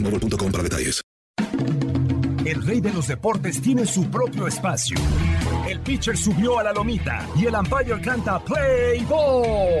boostmobile.com para detalles. El rey de los deportes tiene su propio espacio. El pitcher subió a la lomita y el umpire canta Play Ball.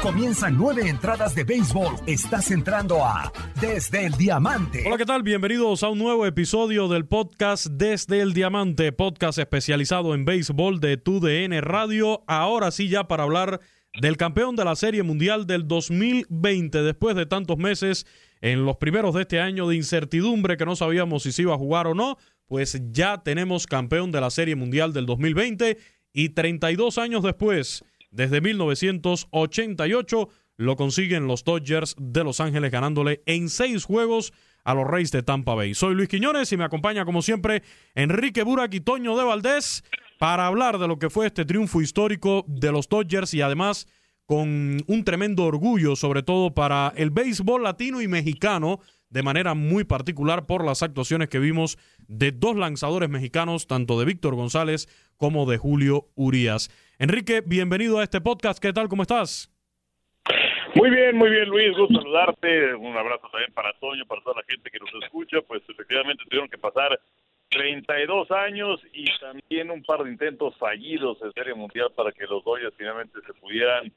Comienzan nueve entradas de béisbol. Estás entrando a Desde el Diamante. Hola, ¿qué tal? Bienvenidos a un nuevo episodio del podcast Desde el Diamante, podcast especializado en béisbol de TUDN Radio. Ahora sí, ya para hablar del campeón de la Serie Mundial del 2020, después de tantos meses en los primeros de este año de incertidumbre que no sabíamos si se iba a jugar o no, pues ya tenemos campeón de la Serie Mundial del 2020 y 32 años después, desde 1988, lo consiguen los Dodgers de Los Ángeles ganándole en seis juegos a los Reyes de Tampa Bay. Soy Luis Quiñones y me acompaña como siempre Enrique Burak y Toño de Valdés para hablar de lo que fue este triunfo histórico de los Dodgers y además con un tremendo orgullo, sobre todo para el béisbol latino y mexicano, de manera muy particular por las actuaciones que vimos de dos lanzadores mexicanos, tanto de Víctor González como de Julio Urías. Enrique, bienvenido a este podcast. ¿Qué tal? ¿Cómo estás? Muy bien, muy bien, Luis. Gusto saludarte. Un abrazo también para Toño, para toda la gente que nos escucha. Pues efectivamente tuvieron que pasar 32 años y también un par de intentos fallidos en Serie Mundial para que los Dodgers finalmente se pudieran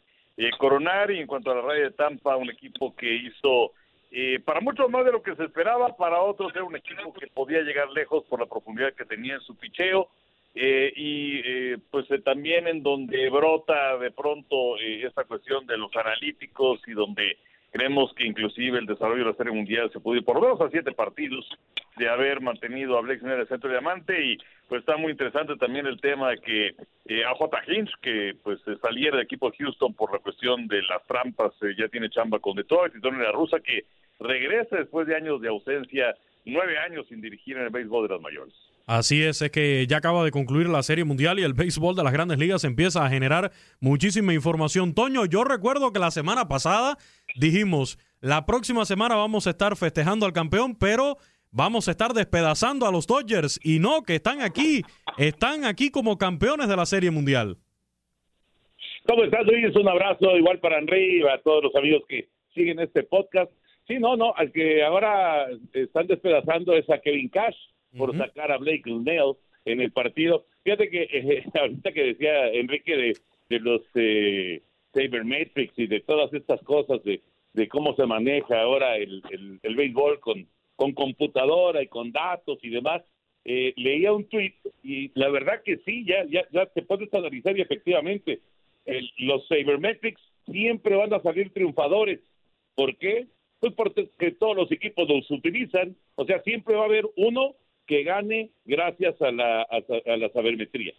eh, coronar. Y en cuanto a la raya de Tampa, un equipo que hizo eh, para muchos más de lo que se esperaba, para otros era un equipo que podía llegar lejos por la profundidad que tenía en su picheo. Eh, y eh, pues eh, también en donde brota de pronto eh, esta cuestión de los analíticos y donde creemos que inclusive el desarrollo de la Serie Mundial se pudo ir por dos a siete partidos de haber mantenido a Blake en el centro diamante y pues está muy interesante también el tema de que eh, a. Hinch que pues saliera del equipo de Houston por la cuestión de las trampas eh, ya tiene chamba con Detroit y Tony La Russa que regresa después de años de ausencia nueve años sin dirigir en el béisbol de las mayores Así es, es que ya acaba de concluir la Serie Mundial y el béisbol de las grandes ligas empieza a generar muchísima información. Toño, yo recuerdo que la semana pasada dijimos, la próxima semana vamos a estar festejando al campeón, pero vamos a estar despedazando a los Dodgers. Y no, que están aquí, están aquí como campeones de la Serie Mundial. ¿Cómo estás, Luis? Un abrazo igual para Henry y a todos los amigos que siguen este podcast. Sí, no, no, al que ahora están despedazando es a Kevin Cash por sacar a Blake Snell en el partido. Fíjate que eh, ahorita que decía Enrique de, de los eh, Sabermetrics y de todas estas cosas, de, de cómo se maneja ahora el, el, el béisbol con, con computadora y con datos y demás, eh, leía un tweet y la verdad que sí, ya, ya, ya te puedes analizar y efectivamente los Sabermetrics siempre van a salir triunfadores. ¿Por qué? Pues porque todos los equipos los utilizan, o sea, siempre va a haber uno que gane gracias a la, a, a la sabermetría.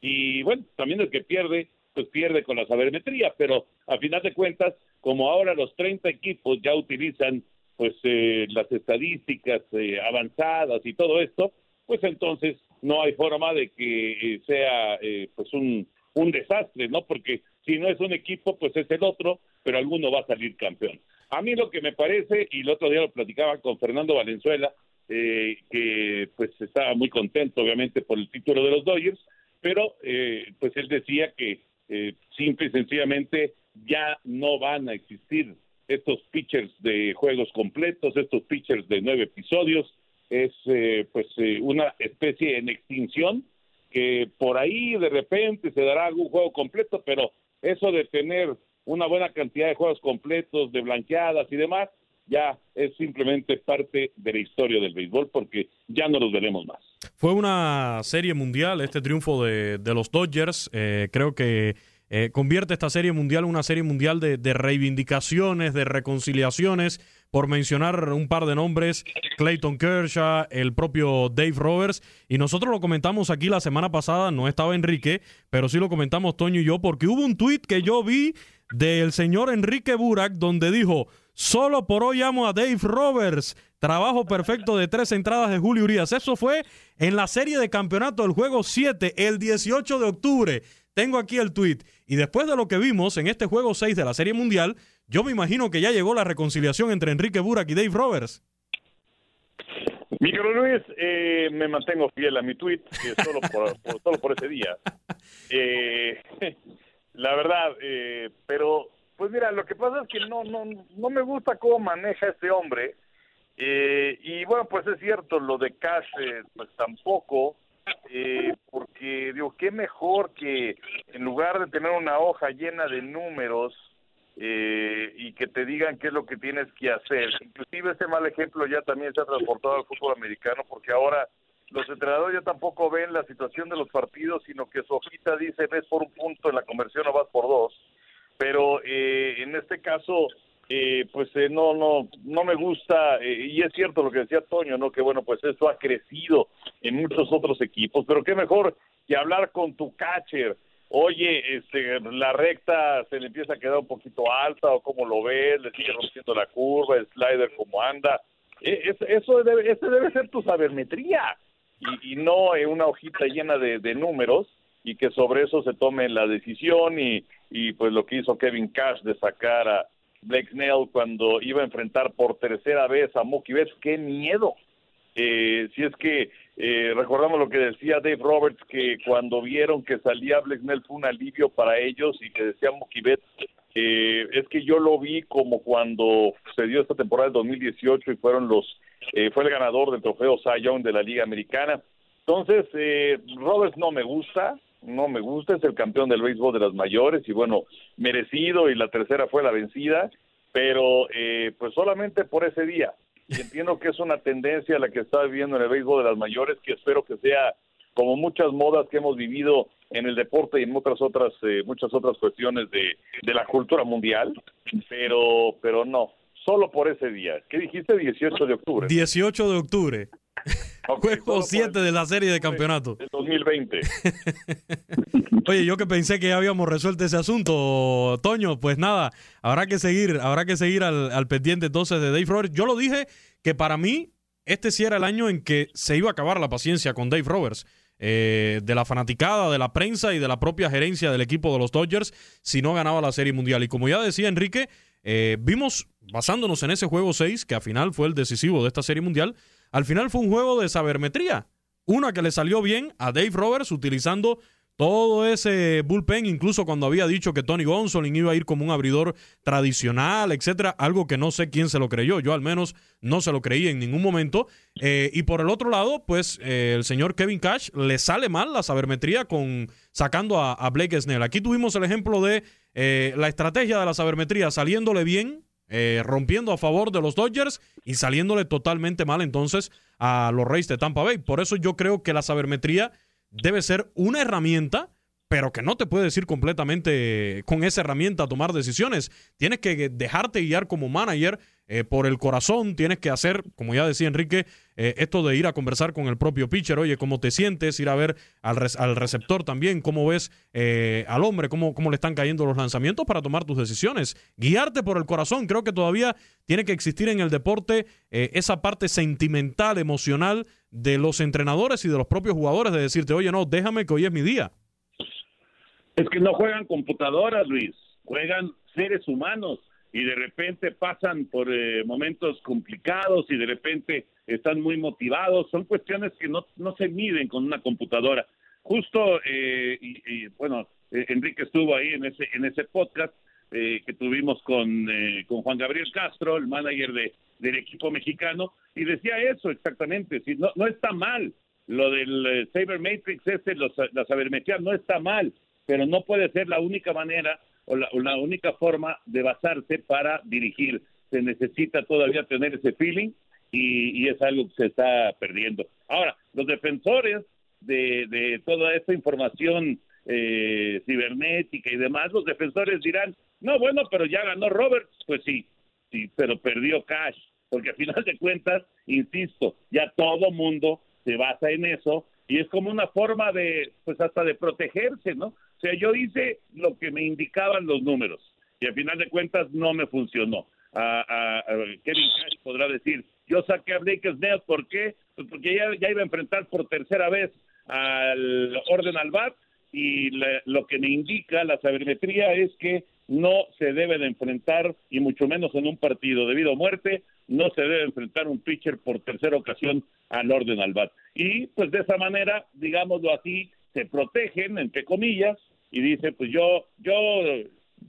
Y bueno, también el que pierde, pues pierde con la sabermetría, pero a final de cuentas, como ahora los 30 equipos ya utilizan pues eh, las estadísticas eh, avanzadas y todo esto, pues entonces no hay forma de que eh, sea eh, pues un, un desastre, ¿no? Porque si no es un equipo, pues es el otro, pero alguno va a salir campeón. A mí lo que me parece, y el otro día lo platicaba con Fernando Valenzuela, eh, que pues estaba muy contento obviamente por el título de los Dodgers, pero eh, pues él decía que eh, simple y sencillamente ya no van a existir estos pitchers de juegos completos, estos pitchers de nueve episodios, es eh, pues eh, una especie en extinción que por ahí de repente se dará algún juego completo, pero eso de tener una buena cantidad de juegos completos, de blanqueadas y demás, ya es simplemente parte de la historia del béisbol porque ya no los veremos más. Fue una serie mundial este triunfo de, de los Dodgers. Eh, creo que eh, convierte esta serie mundial en una serie mundial de, reivindicaciones, de reconciliaciones. Por mencionar un par de nombres, Clayton Kershaw, el propio Dave Roberts. Y nosotros lo comentamos aquí la semana pasada, no estaba Enrique, pero sí lo comentamos Toño y yo, porque hubo un tuit que yo vi del señor Enrique Burak donde dijo, solo por hoy amo a Dave Roberts. Trabajo perfecto de tres entradas de Julio Urias. Eso fue en la serie de campeonato del juego 7, el 18 de octubre. Tengo aquí el tweet. Y después de lo que vimos en este juego 6 de la Serie Mundial, yo me imagino que ya llegó la reconciliación entre Enrique Burak y Dave Roberts. Miguel Luis, eh, me mantengo fiel a mi tweet, que solo por, por, solo por ese día. Eh, la verdad, eh, pero pues mira, lo que pasa es que no, no, no me gusta cómo maneja este hombre. Eh, y bueno, pues es cierto, lo de Cash, eh, pues tampoco, eh, porque digo, qué mejor que en lugar de tener una hoja llena de números eh, y que te digan qué es lo que tienes que hacer. Inclusive ese mal ejemplo ya también se ha transportado al fútbol americano, porque ahora los entrenadores ya tampoco ven la situación de los partidos, sino que su hojita dice ves por un punto en la conversión o vas por dos. Pero eh, en este caso, eh, pues eh, no no no me gusta eh, y es cierto lo que decía Toño no que bueno pues eso ha crecido en muchos otros equipos pero qué mejor que hablar con tu catcher. Oye este la recta se le empieza a quedar un poquito alta o cómo lo ves le sigue rompiendo la curva el slider como anda. E, es, eso debe ese debe ser tu sabermetría y, y no eh, una hojita llena de, de números y que sobre eso se tome la decisión y, y pues lo que hizo Kevin Cash de sacar a Blake Snell cuando iba a enfrentar por tercera vez a Mookie Betts, qué miedo. Eh, si es que eh, recordamos lo que decía Dave Roberts, que cuando vieron que salía Blake Snell fue un alivio para ellos y que decía Mookie Betts, eh, es que yo lo vi como cuando se dio esta temporada del 2018 y fueron los, eh, fue el ganador del trofeo Cy Young de la Liga Americana. Entonces, eh, Roberts no me gusta, no me gusta, es el campeón del béisbol de las mayores y bueno, merecido y la tercera fue la vencida, pero eh, pues solamente por ese día. Y entiendo que es una tendencia la que está viviendo en el béisbol de las mayores, que espero que sea como muchas modas que hemos vivido en el deporte y en muchas otras eh, muchas otras cuestiones de, de la cultura mundial, pero pero no, solo por ese día. ¿Qué dijiste? 18 de octubre. 18 de octubre. Okay, Juego 7 de la serie de campeonato. Del 2020. Oye, yo que pensé que ya habíamos resuelto ese asunto, Toño, pues nada, habrá que seguir, habrá que seguir al, al pendiente entonces de Dave Roberts. Yo lo dije que para mí este sí era el año en que se iba a acabar la paciencia con Dave Roberts. Eh, de la fanaticada, de la prensa y de la propia gerencia del equipo de los Dodgers si no ganaba la Serie Mundial. Y como ya decía Enrique, eh, vimos, basándonos en ese juego 6, que al final fue el decisivo de esta Serie Mundial, al final fue un juego de sabermetría. Una que le salió bien a Dave Roberts utilizando todo ese bullpen, incluso cuando había dicho que Tony Gonsolin iba a ir como un abridor tradicional, etcétera, algo que no sé quién se lo creyó, yo al menos no se lo creí en ningún momento. Eh, y por el otro lado, pues eh, el señor Kevin Cash le sale mal la sabermetría con sacando a, a Blake Snell. Aquí tuvimos el ejemplo de eh, la estrategia de la sabermetría saliéndole bien eh, rompiendo a favor de los Dodgers y saliéndole totalmente mal entonces a los Reyes de Tampa Bay. Por eso yo creo que la sabermetría debe ser una herramienta, pero que no te puedes ir completamente con esa herramienta a tomar decisiones. Tienes que dejarte guiar como manager eh, por el corazón, tienes que hacer, como ya decía Enrique, eh, esto de ir a conversar con el propio pitcher, oye, cómo te sientes, ir a ver al, al receptor también, cómo ves eh, al hombre, cómo, cómo le están cayendo los lanzamientos para tomar tus decisiones. Guiarte por el corazón, creo que todavía tiene que existir en el deporte esa parte sentimental, emocional de los entrenadores y de los propios jugadores de decirte, oye, no, déjame que hoy es mi día. Es que no juegan computadoras, Luis, juegan seres humanos y de repente pasan por eh, momentos complicados y de repente están muy motivados. Son cuestiones que no, no se miden con una computadora. Justo, eh, y, bueno, eh, Enrique estuvo ahí en ese, en ese podcast que tuvimos con, con Juan Gabriel Castro, el manager de, del equipo mexicano, y decía eso exactamente. Si no, no está mal lo del Saber Matrix, ese, los, la sabermetría, no está mal, pero no puede ser la única manera o la, única forma de basarse para dirigir. Se necesita todavía tener ese feeling y, es algo que se está perdiendo. Ahora, los defensores de, toda esta información eh, cibernética y demás, los defensores dirán, no, bueno, pero ya ganó Roberts, pues sí, sí, pero perdió Cash, porque al final de cuentas, insisto, ya todo mundo se basa en eso y es como una forma de, pues hasta de protegerse, ¿no? O sea, yo hice lo que me indicaban los números y al final de cuentas no me funcionó. A, Kevin Cash podrá decir, yo saqué a Blake Snell, ¿por qué? Pues porque ya, iba a enfrentar por tercera vez al orden al BAT y lo que me indica la sabermetría es que no se debe de enfrentar, y mucho menos en un partido debido a muerte, no se debe enfrentar un pitcher por tercera ocasión al orden al bat. Y pues de esa manera, digámoslo así, se protegen, entre comillas, y dice, pues yo, yo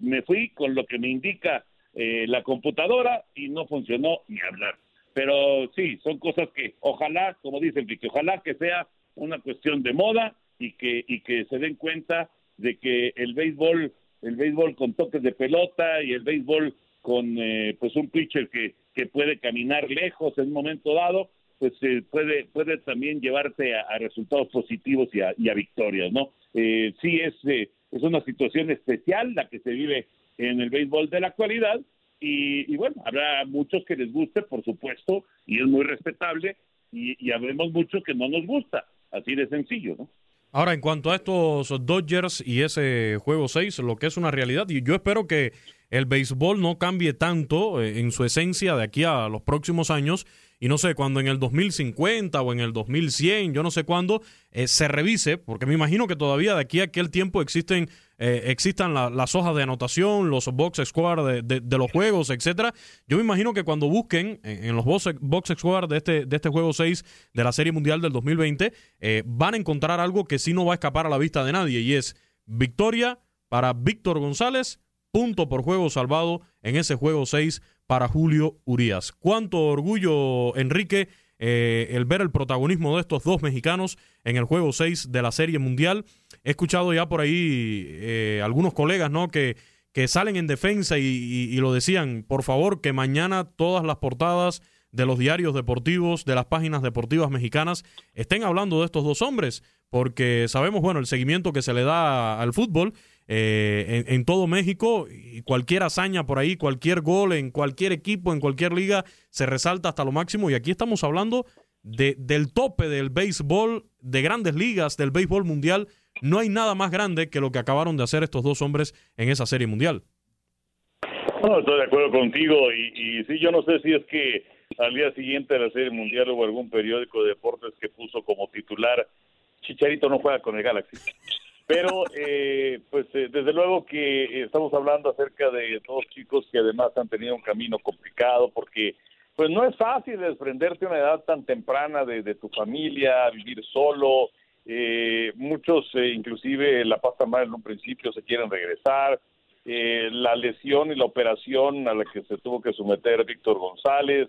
me fui con lo que me indica eh, la computadora y no funcionó ni hablar. Pero sí, son cosas que ojalá, como dice Enrique, ojalá que sea una cuestión de moda y que, y que se den cuenta de que el béisbol, el béisbol con toques de pelota y el béisbol con eh, pues un pitcher que, que puede caminar lejos en un momento dado, pues eh, puede puede también llevarte a, resultados positivos y a, y a victorias, ¿no? Eh, sí es eh, es una situación especial la que se vive en el béisbol de la actualidad y, bueno habrá muchos que les guste por supuesto y es muy respetable y, y habremos muchos que no nos gusta así de sencillo, ¿no? Ahora, en cuanto a estos Dodgers y ese juego 6, lo que es una realidad, y yo espero que el béisbol no cambie tanto eh, en su esencia de aquí a los próximos años y no sé, cuando en el 2050 o en el 2100, yo no sé cuándo, eh, se revise, porque me imagino que todavía de aquí a aquel tiempo existen eh, existan las hojas de anotación, los box score de, los juegos, etcétera. Yo me imagino que cuando busquen en, los box, box score de este, de este juego 6 de la Serie Mundial del 2020, van a encontrar algo que sí no va a escapar a la vista de nadie, y es victoria para Víctor González punto por juego salvado en ese juego 6 para Julio Urias. Cuánto orgullo, Enrique, eh, el ver el protagonismo de estos dos mexicanos en el juego 6 de la Serie Mundial. He escuchado ya por ahí eh, algunos colegas ¿no? que, que salen en defensa y, y, lo decían, por favor, que mañana todas las portadas de los diarios deportivos, de las páginas deportivas mexicanas, estén hablando de estos dos hombres, porque sabemos, bueno, el seguimiento que se le da al fútbol eh, en, todo México y cualquier hazaña por ahí, cualquier gol en cualquier equipo, en cualquier liga, se resalta hasta lo máximo. Y aquí estamos hablando de, del tope del béisbol, de grandes ligas, del béisbol mundial. No hay nada más grande que lo que acabaron de hacer estos dos hombres en esa serie mundial. No, estoy de acuerdo contigo y, y sí, yo no sé si es que al día siguiente de la serie mundial hubo algún periódico de deportes que puso como titular Chicharito no juega con el Galaxy. Pero, eh, pues, eh, desde luego que estamos hablando acerca de dos chicos que además han tenido un camino complicado porque, pues, no es fácil desprenderte a una edad tan temprana de, tu familia, vivir solo. Eh, muchos, inclusive, la pasta mal en un principio se quieren regresar. la lesión y la operación a la que se tuvo que someter Víctor González,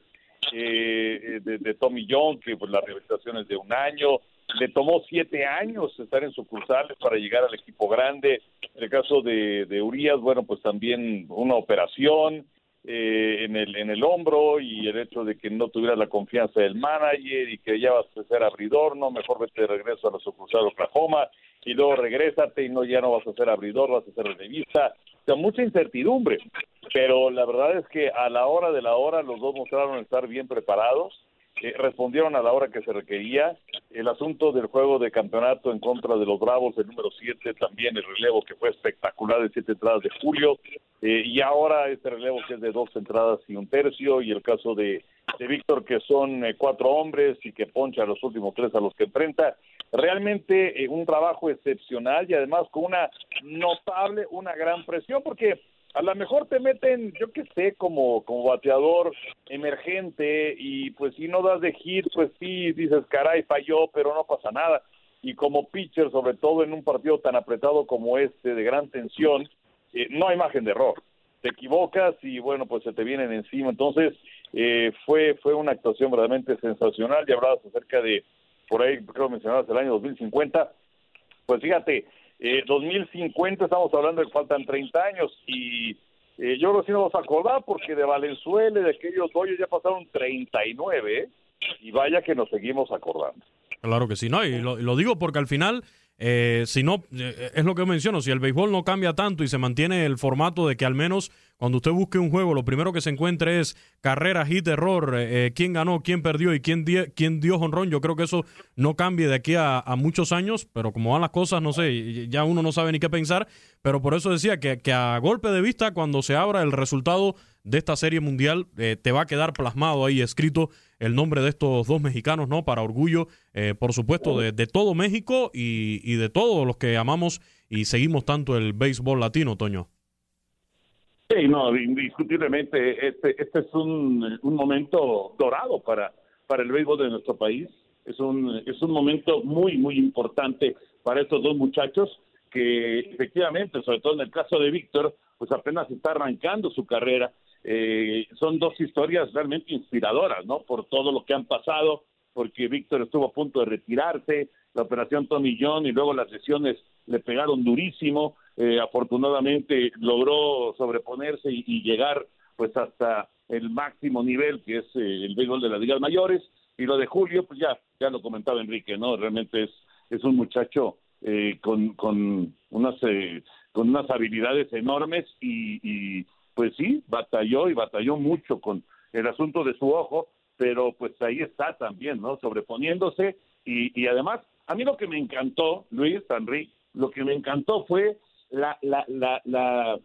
de, de, Tommy John, que pues la rehabilitación es de un año, le tomó siete años estar en sucursales para llegar al equipo grande. En el caso de, de Urias, bueno, pues también una operación eh, en, el, en el hombro y el hecho de que no tuviera la confianza del manager y que ya vas a ser abridor, no, mejor vete de regreso a la sucursal de Oklahoma y luego regrésate y no, ya no vas a ser abridor, vas a ser revista. O sea, mucha incertidumbre. Pero la verdad es que a la hora de la hora los dos mostraron estar bien preparados, eh, respondieron a la hora que se requería. El asunto del juego de campeonato en contra de los Bravos, el número 7, también el relevo que fue espectacular de siete entradas de Julio, eh, y ahora este relevo que es de dos entradas y un tercio, y el caso de, de Víctor que son eh, cuatro hombres y que poncha a los últimos tres a los que enfrenta. Realmente un trabajo excepcional y además con una notable, una gran presión, porque a lo mejor te meten, yo qué sé, como, como bateador emergente y pues si no das de hit, pues sí, dices, caray, falló, pero no pasa nada. Y como pitcher, sobre todo en un partido tan apretado como este, de gran tensión, eh, no hay margen de error. Te equivocas y bueno, pues se te vienen encima. Entonces, eh, fue, fue una actuación verdaderamente sensacional. Y hablabas acerca de, por ahí creo mencionabas el año 2050. Pues fíjate, eh, 2050 estamos hablando de que faltan 30 años y eh, yo creo que sí nos vamos a acordar porque de Valenzuela, de aquellos hoyos ya pasaron 39 ¿eh? y vaya que nos seguimos acordando. Claro que sí, no, y lo digo porque al final eh, si no, eh, es lo que menciono, si el béisbol no cambia tanto y se mantiene el formato de que al menos cuando usted busque un juego, lo primero que se encuentre es carrera, hit, error, eh, quién ganó, quién perdió y quién, quién dio honrón, yo creo que eso no cambie de aquí a, muchos años, pero como van las cosas, no sé, ya uno no sabe ni qué pensar, pero por eso decía que, que a golpe de vista, cuando se abra el resultado de esta serie mundial, te va a quedar plasmado ahí escrito el nombre de estos dos mexicanos, ¿no? Para orgullo, eh, por supuesto, de, todo México y, de todos los que amamos y seguimos tanto el béisbol latino, Toño. Sí, no, indiscutiblemente este, este es un, un momento dorado para, para el béisbol de nuestro país. Es un, es un momento muy, muy importante para estos dos muchachos que efectivamente, sobre todo en el caso de Víctor, pues apenas está arrancando su carrera eh, son dos historias realmente inspiradoras, ¿no? Por todo lo que han pasado, porque Víctor estuvo a punto de retirarse, la operación Tommy John y luego las lesiones le pegaron durísimo, eh, afortunadamente logró sobreponerse y, llegar pues hasta el máximo nivel que es eh, el béisbol de las ligas mayores y lo de Julio pues ya ya lo comentaba Enrique no realmente es es un muchacho eh, con con unas con unas habilidades enormes y pues sí, batalló y batalló mucho con el asunto de su ojo, pero pues ahí está también, ¿no? Sobreponiéndose y, y además, a mí lo que me encantó, Luis, Henry, lo que me encantó fue la, la, la, la,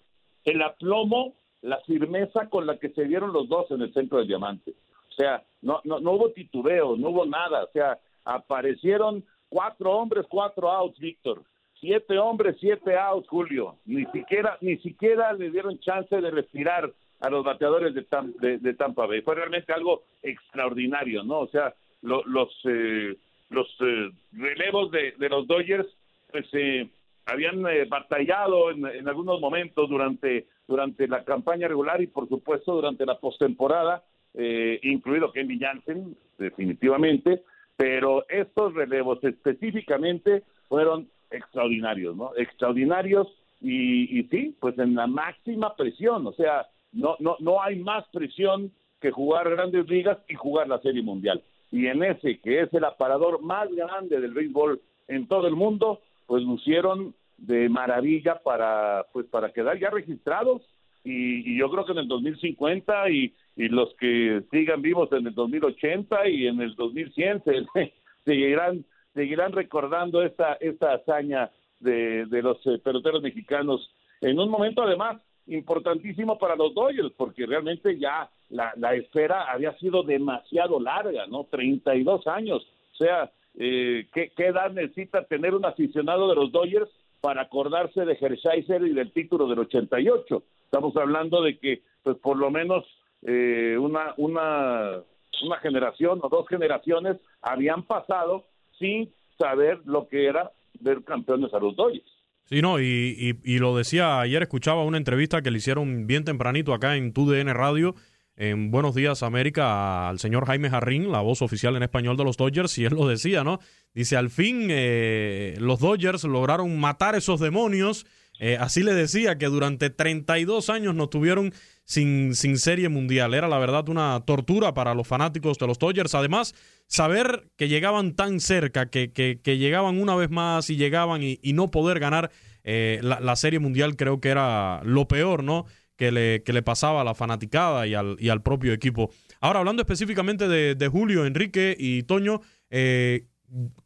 el aplomo, la firmeza con la que se dieron los dos en el centro del diamante. O sea, no, no, no hubo titubeo, no hubo nada. O sea, aparecieron cuatro hombres, cuatro outs, Víctor. Siete hombres, siete outs, Julio. Ni siquiera, ni siquiera le dieron chance de respirar a los bateadores de, de, Tampa Bay. Fue realmente algo extraordinario, ¿no? O sea, los eh, los eh, relevos de, de, los Dodgers pues eh, habían batallado en, en, algunos momentos durante durante la campaña regular y por supuesto durante la postemporada, incluido Kenny Jansen, definitivamente, pero estos relevos específicamente fueron extraordinarios, ¿no? Extraordinarios y, y sí, pues en la máxima presión, o sea, no, no, no hay más presión que jugar grandes ligas y jugar la Serie Mundial. Y en ese, que es el aparador más grande del béisbol en todo el mundo, pues lucieron de maravilla para, pues para quedar ya registrados y, y yo creo que en el 2050 y, y los que sigan vivos en el 2080 y en el 2100 se, seguirán seguirán recordando esta, esta hazaña de, de los eh, peloteros mexicanos en un momento además importantísimo para los Dodgers, porque realmente ya la, la espera había sido demasiado larga, ¿no? 32 años. O sea, eh, ¿qué, ¿qué, edad necesita tener un aficionado de los Dodgers para acordarse de Hershiser y del título del 88? Estamos hablando de que, pues, por lo menos eh, una, una, una generación o dos generaciones habían pasado sin saber lo que era ver campeones a los Dodgers. Sí, no, y, y, lo decía ayer, escuchaba una entrevista que le hicieron bien tempranito acá en TUDN Radio, en Buenos Días América, al señor Jaime Jarrín, la voz oficial en español de los Dodgers, y él lo decía, ¿no? Dice, al fin eh, los Dodgers lograron matar esos demonios. Eh, así le decía que durante 32 años nos tuvieron sin, sin serie mundial. Era la verdad una tortura para los fanáticos de los Dodgers. Además, saber que llegaban tan cerca, que, que, llegaban una vez más y llegaban y, no poder ganar eh, la, serie mundial creo que era lo peor, ¿no? Que le, que le pasaba a la fanaticada y al, y al propio equipo. Ahora, hablando específicamente de, Julio, Enrique y Toño, eh,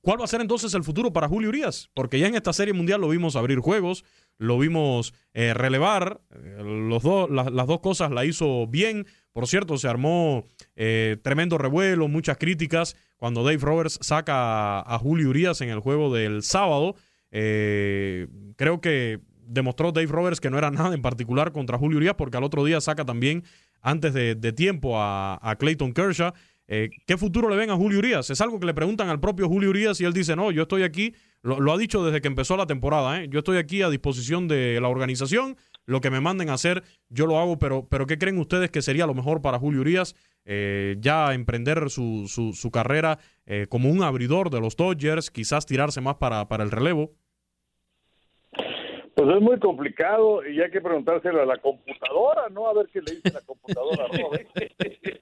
¿cuál va a ser entonces el futuro para Julio Urias? Porque ya en esta serie mundial lo vimos abrir juegos, lo vimos eh, relevar, eh, los las dos cosas la hizo bien. Por cierto, se armó eh, tremendo revuelo, muchas críticas cuando Dave Roberts saca a, Julio Urias en el juego del sábado. creo que demostró Dave Roberts que no era nada en particular contra Julio Urias porque al otro día saca también antes de, tiempo a, a Clayton Kershaw. ¿Qué futuro le ven a Julio Urias? Es algo que le preguntan al propio Julio Urias y él dice, no, yo estoy aquí lo, ha dicho desde que empezó la temporada. ¿eh? Yo estoy aquí a disposición de la organización. Lo que me manden a hacer, yo lo hago. Pero, pero ¿qué creen ustedes que sería lo mejor para Julio Urias? Eh, ya emprender su, su, carrera eh, como un abridor de los Dodgers, quizás tirarse más para, para el relevo. Pues es muy complicado y hay que preguntárselo a la computadora, ¿no? A ver qué le dice la computadora.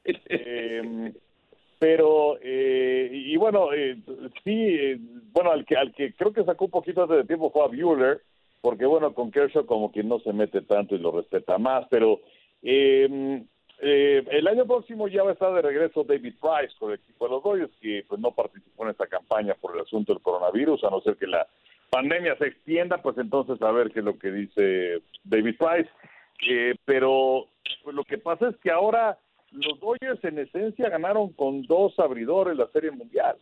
eh, pero eh, y bueno eh, sí eh, bueno al que al que creo que sacó un poquito de tiempo fue a Bueller porque bueno con Kershaw como que no se mete tanto y lo respeta más pero em, eh, el año próximo ya va a estar de regreso David Price con el equipo de los Dodgers que pues no participó en esta campaña por el asunto del coronavirus a no ser que la pandemia se extienda pues entonces a ver qué es lo que dice David Price. Pero pues, lo que pasa es que ahora los Dodgers en esencia ganaron con dos abridores la Serie Mundial.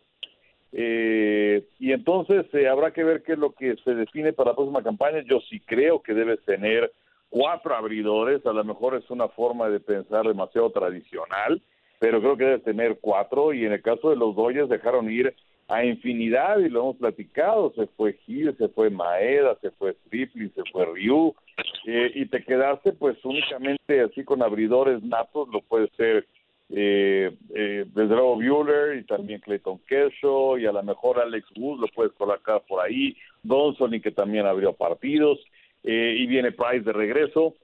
Eh, y entonces eh, habrá que ver qué es lo que se define para la próxima campaña. Yo sí creo que debes tener cuatro abridores, a lo mejor es una forma de pensar demasiado tradicional, pero creo que debes tener cuatro y en el caso de los Dodgers dejaron ir a infinidad y lo hemos platicado, se fue Gil, se fue Maeda, se fue Stripling, se fue Ryu, eh, y te quedaste pues únicamente así con abridores natos, lo puede ser eh, eh, desde Bueller y también Clayton Kershaw y a lo mejor Alex Wood lo puedes colocar por ahí, Donson y que también abrió partidos. Eh, y viene Price de regreso.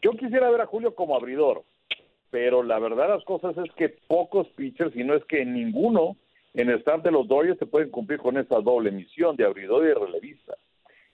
Yo quisiera ver a Julio como abridor, pero la verdad las cosas es que pocos pitchers, y no es que ninguno, en el de los Dodgers se pueden cumplir con esa doble misión de abridor y de relevista.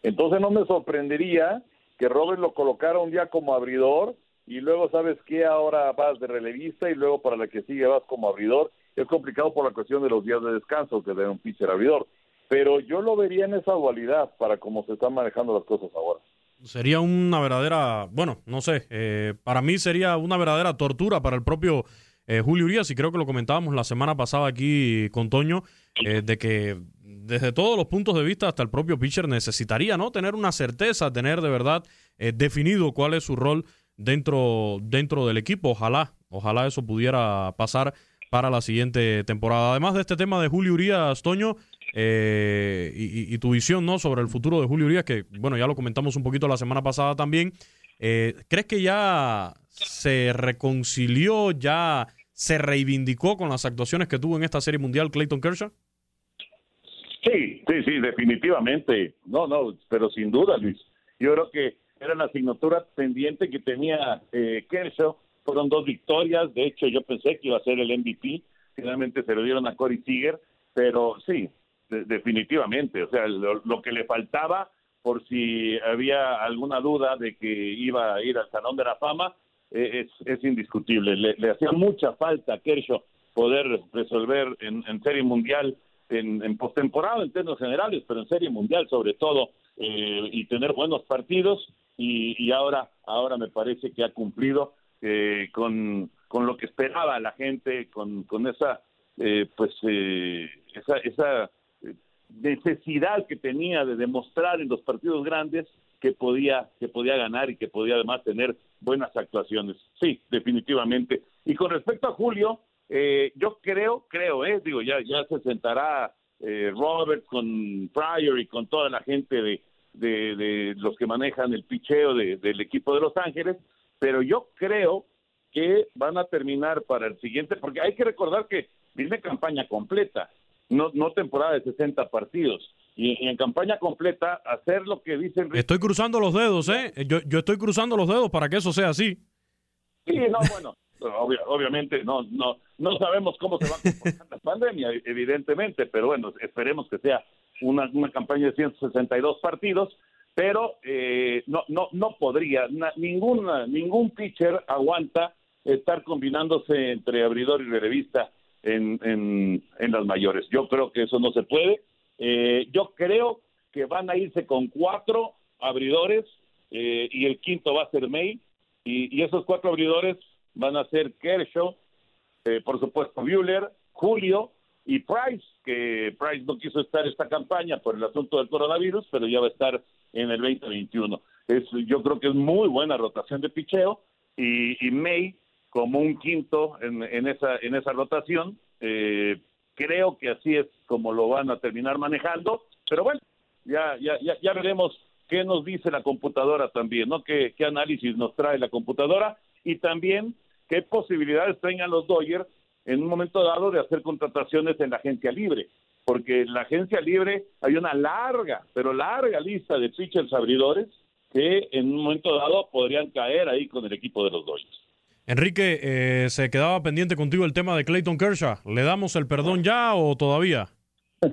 Entonces no me sorprendería que Robert lo colocara un día como abridor y luego sabes que ahora vas de relevista y luego para la que sigue vas como abridor. Es complicado por la cuestión de los días de descanso que de un pitcher abridor. Pero yo lo vería en esa dualidad para cómo se están manejando las cosas ahora. Sería una verdadera, bueno, no sé, eh, para mí sería una verdadera tortura para el propio eh, Julio Urias, y creo que lo comentábamos la semana pasada aquí con Toño, eh, de que desde todos los puntos de vista, hasta el propio pitcher necesitaría no tener una certeza, tener de verdad eh, definido cuál es su rol dentro, dentro del equipo. Ojalá, ojalá eso pudiera pasar para la siguiente temporada. Además de este tema de Julio Urias, Toño, y, tu visión ¿no? sobre el futuro de Julio Urias, que bueno, ya lo comentamos un poquito la semana pasada también. ¿Crees que ya se reconcilió, ya se reivindicó con las actuaciones que tuvo en esta Serie Mundial Clayton Kershaw? Sí, sí, sí, definitivamente. No, no, pero sin duda, Luis. Yo creo que era la asignatura pendiente que tenía eh, Kershaw. Fueron dos victorias. De hecho, yo pensé que iba a ser el MVP. Finalmente se lo dieron a Corey Seager. Pero sí, definitivamente. O sea, lo, que le faltaba, por si había alguna duda de que iba a ir al Salón de la Fama, es, indiscutible. Le, hacía mucha falta a Kershaw poder resolver en, Serie Mundial, en, en postemporada en términos generales, pero en Serie Mundial sobre todo, eh, y tener buenos partidos. Y, ahora, ahora me parece que ha cumplido eh, con, con lo que esperaba la gente, con, con esa, pues, esa, esa necesidad que tenía de demostrar en los partidos grandes que podía que podía ganar y que podía además tener buenas actuaciones. Sí, definitivamente. Y con respecto a Julio, eh, yo creo, creo, eh, digo, ya, ya se sentará eh, Robert con Pryor y con toda la gente de, de, los que manejan el picheo del equipo de Los Ángeles, pero yo creo que van a terminar para el siguiente, porque hay que recordar que viene campaña completa, no, no temporada de 60 partidos y, en campaña completa hacer lo que dicen. Estoy cruzando los dedos, ¿eh? Yo, yo estoy cruzando los dedos para que eso sea así. Sí, no, bueno, obviamente no, no, no sabemos cómo se va a comportar la pandemia, evidentemente, pero bueno, esperemos que sea una, una campaña de 162 partidos, pero eh, no, no, no podría, ningún, ningún pitcher aguanta estar combinándose entre abridor y revista en, en, en las mayores. Yo creo que eso no se puede. Eh, yo creo que van a irse con cuatro abridores eh, y el quinto va a ser May. Y, esos cuatro abridores van a ser Kershaw, eh, por supuesto Bueller, Julio y Price, que Price no quiso estar esta campaña por el asunto del coronavirus, pero ya va a estar en el 2021. Es, yo creo que es muy buena rotación de picheo y, May como un quinto en, en, esa, en esa rotación. Eh, creo que así es como lo van a terminar manejando, pero bueno, ya, ya, ya, ya veremos qué nos dice la computadora también, ¿no? ¿Qué, qué análisis nos trae la computadora y también qué posibilidades tengan los Dodgers en un momento dado de hacer contrataciones en la agencia libre, porque en la agencia libre hay una larga, pero larga lista de pitchers abridores que en un momento dado podrían caer ahí con el equipo de los Dodgers. Enrique, eh, se quedaba pendiente contigo el tema de Clayton Kershaw. ¿Le damos el perdón ya o todavía?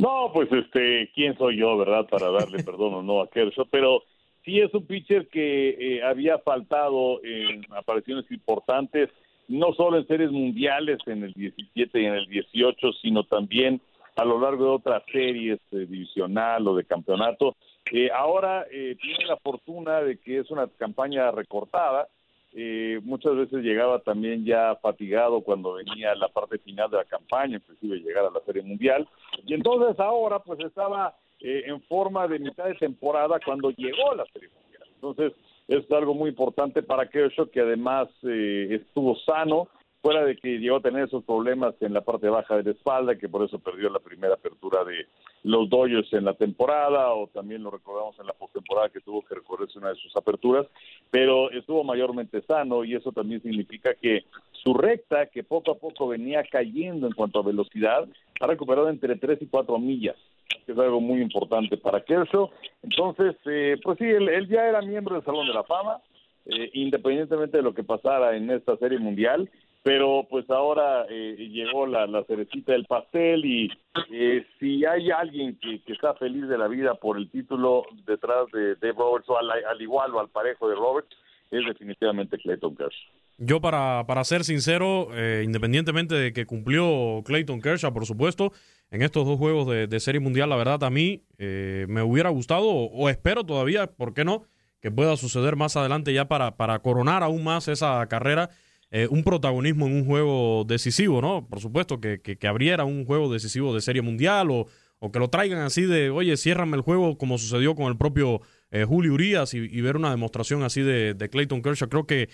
No, pues este, ¿quién soy yo, verdad, para darle perdón o no a Kershaw? Pero sí es un pitcher que eh, había faltado en apariciones importantes, no solo en series mundiales en el 17 y en el 18, sino también a lo largo de otras series eh, divisional o de campeonato. Eh, ahora eh, tiene la fortuna de que es una campaña recortada, eh, muchas veces llegaba también ya fatigado cuando venía la parte final de la campaña, inclusive llegar a la Serie Mundial. Y entonces ahora pues estaba eh, en forma de mitad de temporada cuando llegó la Serie Mundial. Entonces es algo muy importante para Kershaw que además eh, estuvo sano, fuera de que llegó a tener esos problemas en la parte baja de la espalda, que por eso perdió la primera apertura de los Dodgers en la temporada, o también lo recordamos en la postemporada que tuvo que recorrerse una de sus aperturas, pero estuvo mayormente sano y eso también significa que su recta, que poco a poco venía cayendo en cuanto a velocidad, ha recuperado entre 3 y 4 millas, que es algo muy importante para Kershaw. Entonces, eh, pues sí, él, ya era miembro del Salón de la Fama, eh, independientemente de lo que pasara en esta serie mundial, pero pues ahora eh, llegó la, cerecita del pastel y eh, si hay alguien que, está feliz de la vida por el título detrás de Dave Roberts o al, igual o al parejo de Roberts es definitivamente Clayton Kershaw. Yo para, para ser sincero, eh, independientemente de que cumplió Clayton Kershaw, por supuesto, en estos dos juegos de, Serie Mundial, la verdad a mí me hubiera gustado o, espero todavía, ¿por qué no? Que pueda suceder más adelante ya para, para coronar aún más esa carrera eh, un protagonismo en un juego decisivo, ¿no? Por supuesto, que, que, abriera un juego decisivo de Serie Mundial o, o, que lo traigan así de, oye, ciérrame el juego como sucedió con el propio eh, Julio Urias y, ver una demostración así de, de Clayton Kershaw. Creo que,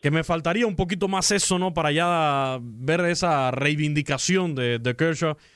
que me faltaría un poquito más eso, ¿no? Para ya ver esa reivindicación de, de Kershaw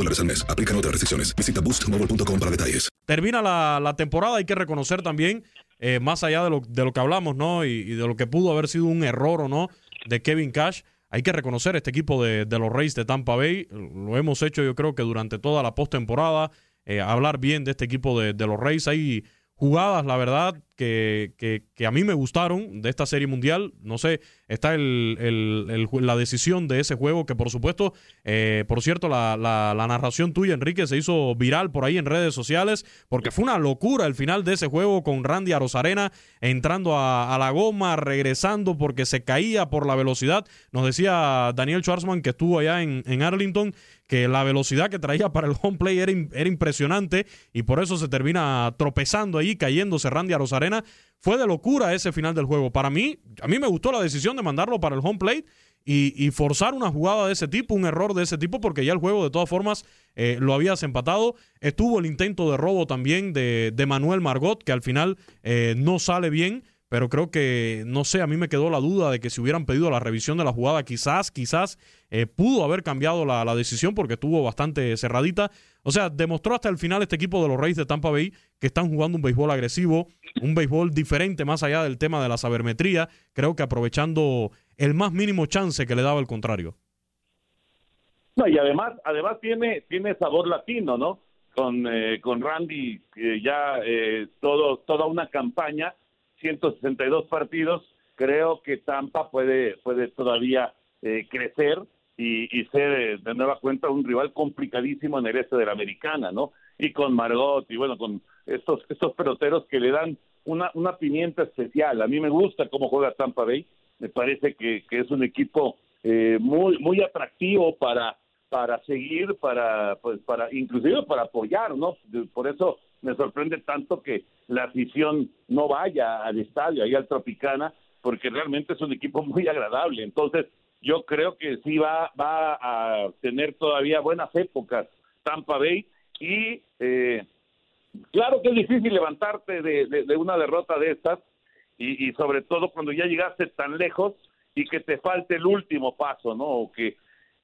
dólares al mes. Aplican otras restricciones. Visita boostmobile.com para detalles. Termina la, temporada, hay que reconocer también, eh, más allá de lo, de lo que hablamos, ¿no? Y, de lo que pudo haber sido un error o no de Kevin Cash. Hay que reconocer este equipo de, los Rays de Tampa Bay. Lo hemos hecho, yo creo que durante toda la postemporada. Eh, hablar bien de este equipo de, de los Rays. Hay jugadas, la verdad, que, que, a mí me gustaron de esta serie mundial. No sé, está el, el, la decisión de ese juego que por supuesto, eh, por cierto, la, la, narración tuya, Enrique, se hizo viral por ahí en redes sociales porque fue una locura el final de ese juego con Randy Arozarena entrando a, la goma, regresando porque se caía por la velocidad. Nos decía Daniel Schwarzman que estuvo allá en, en Arlington que la velocidad que traía para el home play era, era impresionante y por eso se termina tropezando ahí, cayéndose Randy Arozarena. Fue de locura ese final del juego. Para mí, a mí me gustó la decisión de mandarlo para el home plate y, forzar una jugada de ese tipo, un error de ese tipo, porque ya el juego de todas formas eh, lo habías empatado. Estuvo el intento de robo también de, de Manuel Margot, que al final eh, no sale bien pero creo que, no sé, a mí me quedó la duda de que si hubieran pedido la revisión de la jugada, quizás, quizás eh, pudo haber cambiado la, la, decisión porque estuvo bastante cerradita. O sea, demostró hasta el final este equipo de los Reyes de Tampa Bay que están jugando un béisbol agresivo, un béisbol diferente más allá del tema de la sabermetría, creo que aprovechando el más mínimo chance que le daba el contrario. No, y además, además tiene, tiene sabor latino, ¿no? Con, eh, con Randy, ya eh, todo, toda una campaña 162 partidos, creo que Tampa puede, puede todavía eh, crecer y, y ser de nueva cuenta un rival complicadísimo en el este de la americana, ¿no? Y con Margot y bueno, con estos, estos peloteros que le dan una, una pimienta especial. A mí me gusta cómo juega Tampa Bay, me parece que, que es un equipo eh, muy, muy atractivo para, para seguir, para, pues, para, inclusive para apoyar, ¿no? Por eso me sorprende tanto que la afición no vaya al estadio, ahí al Tropicana, porque realmente es un equipo muy agradable. Entonces, yo creo que sí va, va a tener todavía buenas épocas Tampa Bay y eh, claro que es difícil levantarte de, de, una derrota de estas y, y, sobre todo cuando ya llegaste tan lejos y que te falte el último paso, ¿no? O que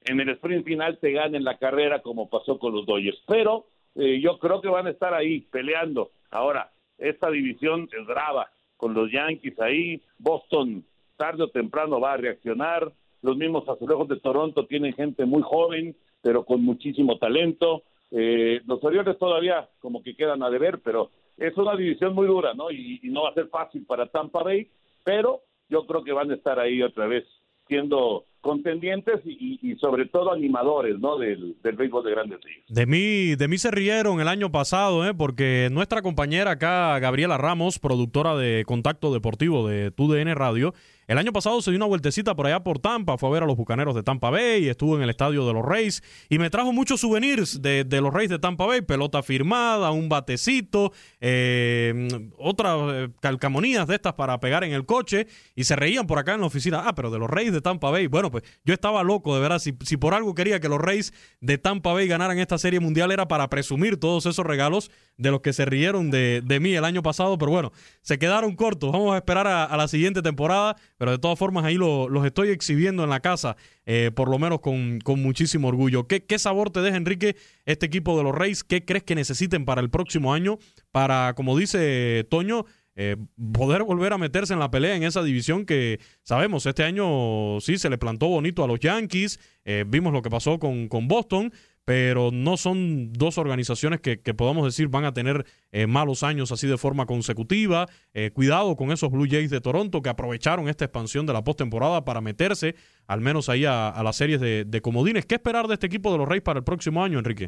en el sprint final te ganen la carrera como pasó con los Dodgers. Pero eh, yo creo que van a estar ahí peleando. Ahora, esta división es brava, con los Yankees ahí, Boston tarde o temprano va a reaccionar, los mismos azulejos de Toronto tienen gente muy joven, pero con muchísimo talento, eh, los Orioles todavía como que quedan a deber, pero es una división muy dura, ¿no? Y, y no va a ser fácil para Tampa Bay, pero yo creo que van a estar ahí otra vez siendo contendientes y, y, sobre todo animadores ¿no? del, del béisbol de grandes ligas. De mí, de mí se rieron el año pasado, ¿eh? porque nuestra compañera acá, Gabriela Ramos, productora de Contacto Deportivo de TUDN Radio, el año pasado se dio una vueltecita por allá por Tampa, fue a ver a los Bucaneros de Tampa Bay, estuvo en el estadio de los Reyes y me trajo muchos souvenirs de, los Reyes de Tampa Bay, pelota firmada, un batecito, eh, otras eh, calcamonías de estas para pegar en el coche y se reían por acá en la oficina, ah, pero de los Reyes de Tampa Bay, bueno, pues yo estaba loco, de verdad, si, si por algo quería que los Reyes de Tampa Bay ganaran esta serie mundial era para presumir todos esos regalos de los que se rieron de, mí el año pasado, pero bueno, se quedaron cortos, vamos a esperar a la siguiente temporada pero de todas formas ahí lo, los estoy exhibiendo en la casa, eh, por lo menos con, con muchísimo orgullo. ¿Qué, ¿Qué, sabor te deja, Enrique, este equipo de los Reyes? ¿Qué crees que necesiten para el próximo año? Para, como dice Toño, eh, poder volver a meterse en la pelea en esa división que sabemos, este año sí se le plantó bonito a los Yankees, eh, vimos lo que pasó con, con Boston, pero no son dos organizaciones que, que podamos decir van a tener eh, malos años así de forma consecutiva. Eh, cuidado con esos Blue Jays de Toronto que aprovecharon esta expansión de la postemporada para meterse al menos ahí a, a las series de, de, comodines. ¿Qué esperar de este equipo de los Reyes para el próximo año, Enrique?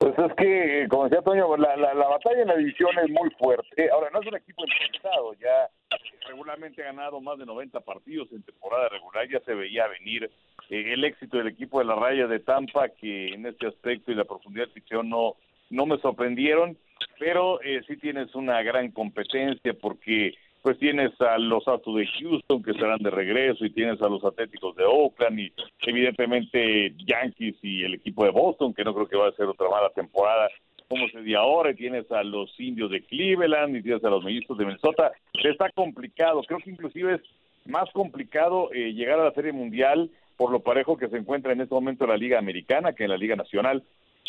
Pues es que, como decía Toño, la, la, la batalla en la división es muy fuerte. Ahora, no es un equipo enfrentado, ya regularmente ha ganado más de 90 partidos en temporada regular, ya se veía venir eh, el éxito del equipo de la raya de Tampa, que en este aspecto y la profundidad de ficción no, no me sorprendieron, pero eh, sí tienes una gran competencia porque pues tienes a los Astros de Houston que estarán de regreso y tienes a los Atléticos de Oakland y evidentemente Yankees y el equipo de Boston que no creo que va a ser otra mala temporada. Como se dio ahora y tienes a los indios de Cleveland y tienes a los mellizos de Minnesota. Está complicado creo que inclusive es más complicado eh, llegar a la Serie Mundial por lo parejo que se encuentra en este momento la Liga Americana que en la Liga Nacional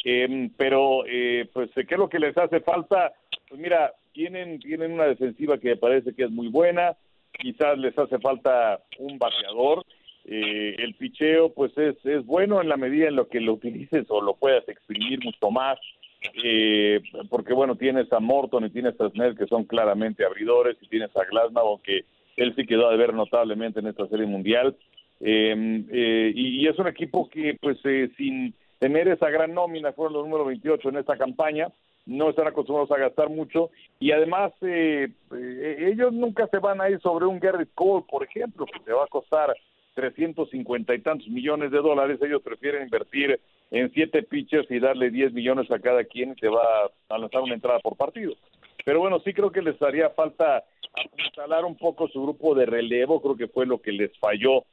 eh, pero eh, pues qué es lo que les hace falta pues mira tienen tienen una defensiva que parece que es muy buena. Quizás les hace falta un bateador. Eh, el picheo pues es es bueno en la medida en lo que lo utilices o lo puedas exprimir mucho más. Eh, porque bueno tienes a Morton y tienes a Snell que son claramente abridores y tienes a Glasnow aunque él sí quedó a ver notablemente en esta serie mundial. Eh, eh, y, y, es un equipo que pues eh, sin tener esa gran nómina fueron los número 28 en esta campaña no están acostumbrados a gastar mucho y además eh, eh, ellos nunca se van a ir sobre un Gary Cole, por ejemplo, que te va a costar 350 y tantos millones de dólares, ellos prefieren invertir en siete pitchers y darle 10 millones a cada quien te va a lanzar una entrada por partido. Pero bueno, sí creo que les haría falta instalar un poco su grupo de relevo, creo que fue lo que les falló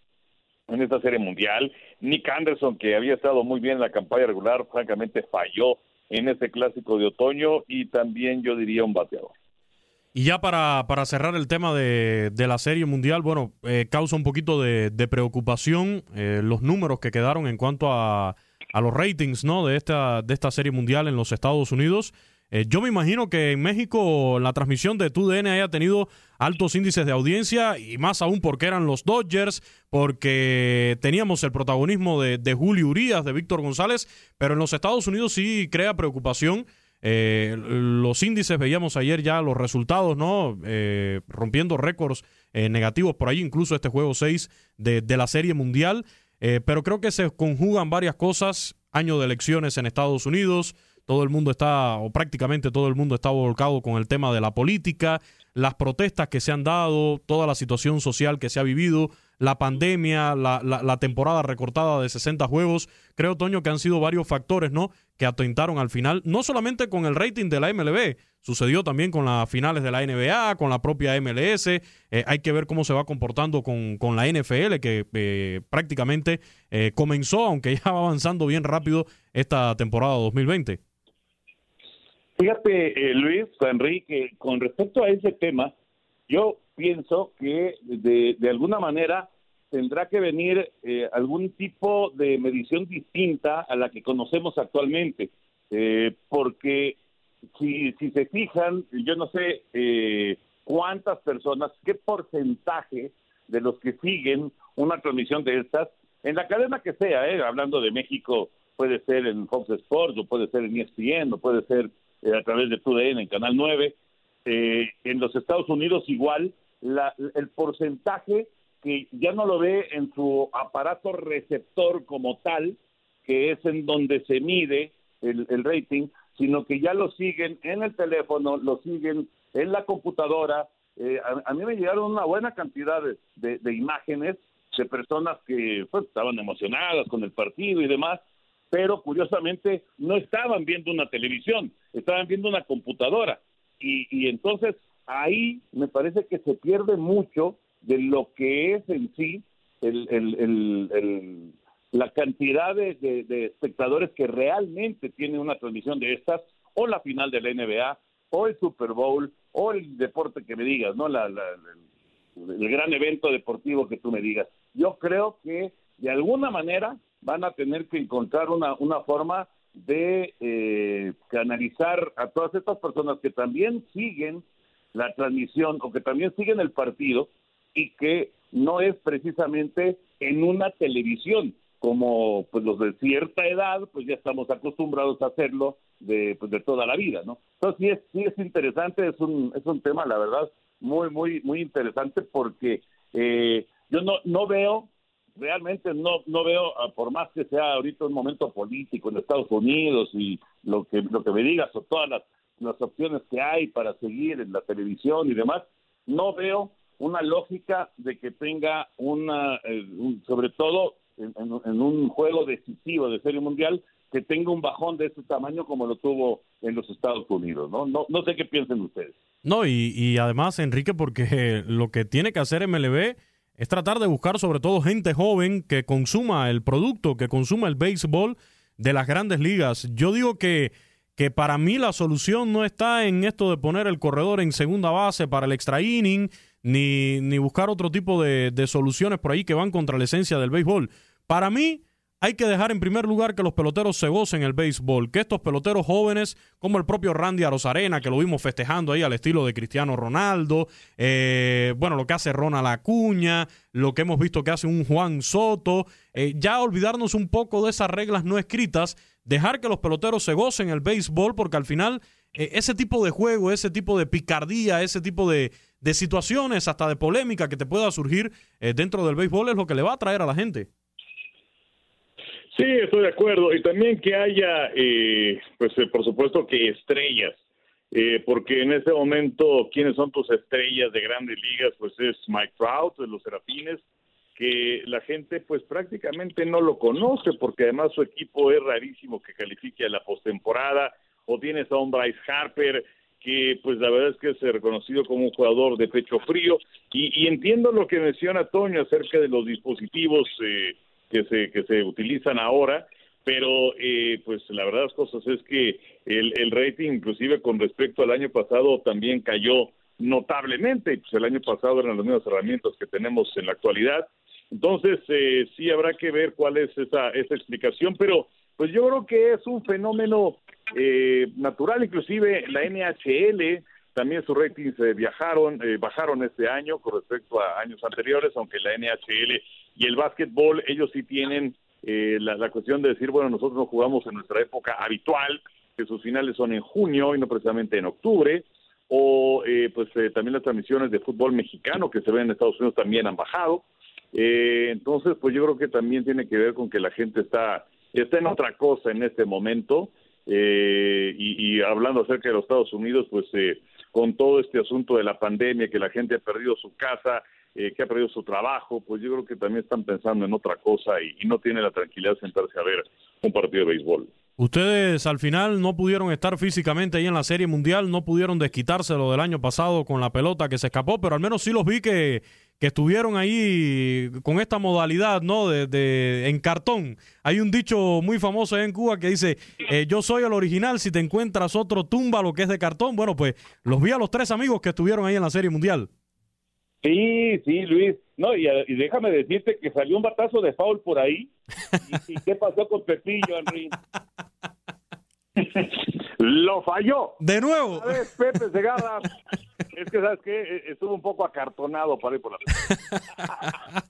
en esta serie mundial. Nick Anderson, que había estado muy bien en la campaña regular, francamente falló en ese clásico de otoño y también yo diría un bateador. Y ya para, para cerrar el tema de, de la Serie Mundial, bueno, eh, causa un poquito de, de preocupación eh, los números que quedaron en cuanto a, a los ratings ¿no? de, esta, de esta Serie Mundial en los Estados Unidos. Eh, yo me imagino que en México la transmisión de TUDN haya tenido altos índices de audiencia y más aún porque eran los Dodgers, porque teníamos el protagonismo de, de Julio Urias, de Víctor González, pero en los Estados Unidos sí crea preocupación. Eh, los índices, veíamos ayer ya los resultados, ¿no? Eh, rompiendo récords eh, negativos por ahí, incluso este juego 6 de, de la Serie Mundial. Eh, pero creo que se conjugan varias cosas. Año de elecciones en Estados Unidos, todo el mundo está, o prácticamente todo el mundo está volcado con el tema de la política, las protestas que se han dado, toda la situación social que se ha vivido, la pandemia, la, la, la, temporada recortada de 60 juegos. Creo, Toño, que han sido varios factores, ¿no? Que atentaron al final, no solamente con el rating de la MLB, sucedió también con las finales de la NBA, con la propia MLS. Eh, hay que ver cómo se va comportando con, la NFL, que eh, prácticamente eh, comenzó, aunque ya va avanzando bien rápido esta temporada 2020. Fíjate, eh, Luis, Enrique, con respecto a ese tema, yo pienso que de, alguna manera tendrá que venir eh, algún tipo de medición distinta a la que conocemos actualmente, eh, porque si, si se fijan, yo no sé eh, cuántas personas, qué porcentaje de los que siguen una transmisión de estas, en la cadena que sea, eh, hablando de México, puede ser en Fox Sports, o puede ser en ESPN, o puede ser eh, a través de TUDN en Canal 9, eh, en los Estados Unidos igual, la, el porcentaje que ya no lo ve en su aparato receptor como tal, que es en donde se mide el, el, rating, sino que ya lo siguen en el teléfono, lo siguen en la computadora. Eh, a, a, mí me llegaron una buena cantidad de, de, de imágenes de personas que pues, estaban emocionadas con el partido y demás, pero curiosamente no estaban viendo una televisión, estaban viendo una computadora. Y, y entonces ahí me parece que se pierde mucho de lo que es en sí el, el, el, la cantidad de, de, espectadores que realmente tiene una transmisión de estas, o la final de la NBA, o el Super Bowl, o el deporte que me digas, ¿no? La, el gran evento deportivo que tú me digas. Yo creo que de alguna manera van a tener que encontrar una, una forma de eh, canalizar a todas estas personas que también siguen la transmisión o que también siguen el partido y que no es precisamente en una televisión, como pues los de cierta edad, pues ya estamos acostumbrados a hacerlo de, pues, de toda la vida, ¿no? Entonces sí es, sí es interesante, es un, es un tema, la verdad, muy, muy, muy interesante porque eh, yo no, no veo, realmente no, no veo, ah, por más que sea ahorita un momento político en Estados Unidos y lo que, lo que me digas o todas las, las opciones que hay para seguir en la televisión y demás, no veo una lógica de que tenga una, eh, un, sobre todo en, en, en, un juego decisivo de Serie Mundial, que tenga un bajón de ese tamaño como lo tuvo en los Estados Unidos, ¿no? No, no sé qué piensen ustedes. No, y, y además, Enrique, porque lo que tiene que hacer MLB es tratar de buscar sobre todo gente joven que consuma el producto, que consuma el béisbol de las grandes ligas. Yo digo que, que para mí la solución no está en esto de poner el corredor en segunda base para el extra inning, ni, ni buscar otro tipo de, de soluciones por ahí que van contra la esencia del béisbol. Para mí, hay que dejar en primer lugar que los peloteros se gocen el béisbol, que estos peloteros jóvenes, como el propio Randy Arozarena, que lo vimos festejando ahí al estilo de Cristiano Ronaldo, eh, bueno, lo que hace Ronald Acuña, lo que hemos visto que hace un Juan Soto, eh, ya olvidarnos un poco de esas reglas no escritas, dejar que los peloteros se gocen el béisbol, porque al final eh, ese tipo de juego, ese tipo de picardía, ese tipo de, de situaciones, hasta de polémica que te pueda surgir dentro del béisbol es lo que le va a atraer a la gente. Sí, estoy de acuerdo. Y también que haya, eh, pues eh, por supuesto que estrellas, eh, porque en este momento, ¿quiénes son tus estrellas de grandes ligas? Pues es Mike Trout de los Serafines, que la gente pues prácticamente no lo conoce, porque además su equipo es rarísimo que califique a la postemporada, o tienes a un Bryce Harper, que pues la verdad es que es reconocido como un jugador de pecho frío, y, y entiendo lo que menciona Toño acerca de los dispositivos eh, que se, que se utilizan ahora, pero eh, pues la verdad las cosas es que el, el rating inclusive con respecto al año pasado también cayó notablemente. Pues el año pasado eran las mismas herramientas que tenemos en la actualidad. Entonces, eh, sí habrá que ver cuál es esa, esa explicación, pero pues yo creo que es un fenómeno eh, natural, inclusive la NHL, también sus ratings eh, viajaron, eh, bajaron este año con respecto a años anteriores, aunque la NHL y el básquetbol, ellos sí tienen eh, la, cuestión de decir, bueno, nosotros no jugamos en nuestra época habitual, que sus finales son en junio y no precisamente en octubre, o eh, pues eh, también las transmisiones de fútbol mexicano que se ven en Estados Unidos también han bajado. Eh, entonces, pues yo creo que también tiene que ver con que la gente está, está en otra cosa en este momento. Eh, y, y, hablando acerca de los Estados Unidos, pues con todo este asunto de la pandemia, que la gente ha perdido su casa, eh, que ha perdido su trabajo, pues yo creo que también están pensando en otra cosa y, no tienen la tranquilidad de sentarse a ver un partido de béisbol. Ustedes al final no pudieron estar físicamente ahí en la Serie Mundial, no pudieron desquitarse lo del año pasado con la pelota que se escapó, pero al menos sí los vi que, que estuvieron ahí con esta modalidad, ¿no? De, en cartón. Hay un dicho muy famoso en Cuba que dice, eh, yo soy el original, si te encuentras otro tumba lo que es de cartón. Bueno, pues los vi a los tres amigos que estuvieron ahí en la Serie Mundial. Sí, sí, Luis. No, y, y déjame decirte que salió un batazo de foul por ahí. ¿Y, y qué pasó con Pepillo, Henry? Lo falló. De nuevo. Ver, Pepe Segarra. es que, ¿sabes qué? Estuvo un poco acartonado para ir por la.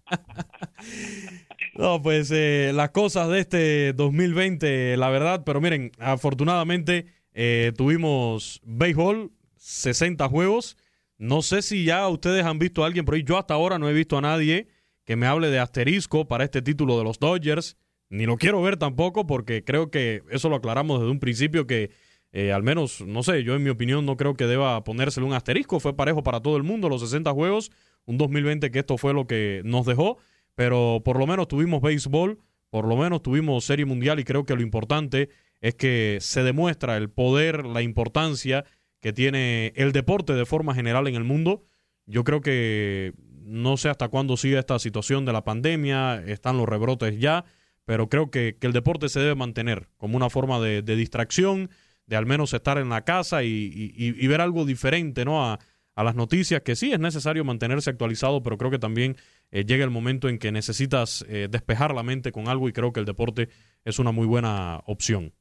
no, pues eh, las cosas de este 2020, la verdad, pero miren, afortunadamente eh, tuvimos béisbol, 60 juegos. No sé si ya ustedes han visto a alguien por ahí. Yo hasta ahora no he visto a nadie que me hable de asterisco para este título de los Dodgers. Ni lo quiero ver tampoco porque creo que eso lo aclaramos desde un principio que eh, al menos, no sé, yo en mi opinión no creo que deba ponérsele un asterisco. Fue parejo para todo el mundo los 60 juegos. Un 2020 que esto fue lo que nos dejó. Pero por lo menos tuvimos béisbol, por lo menos tuvimos serie mundial y creo que lo importante es que se demuestra el poder, la importancia que tiene el deporte de forma general en el mundo. Yo creo que no sé hasta cuándo sigue esta situación de la pandemia, están los rebrotes ya, pero creo que, que el deporte se debe mantener como una forma de, distracción, de al menos estar en la casa y ver algo diferente ¿no? a, a, las noticias, que sí es necesario mantenerse actualizado, pero creo que también eh, llega el momento en que necesitas eh, despejar la mente con algo y creo que el deporte es una muy buena opción.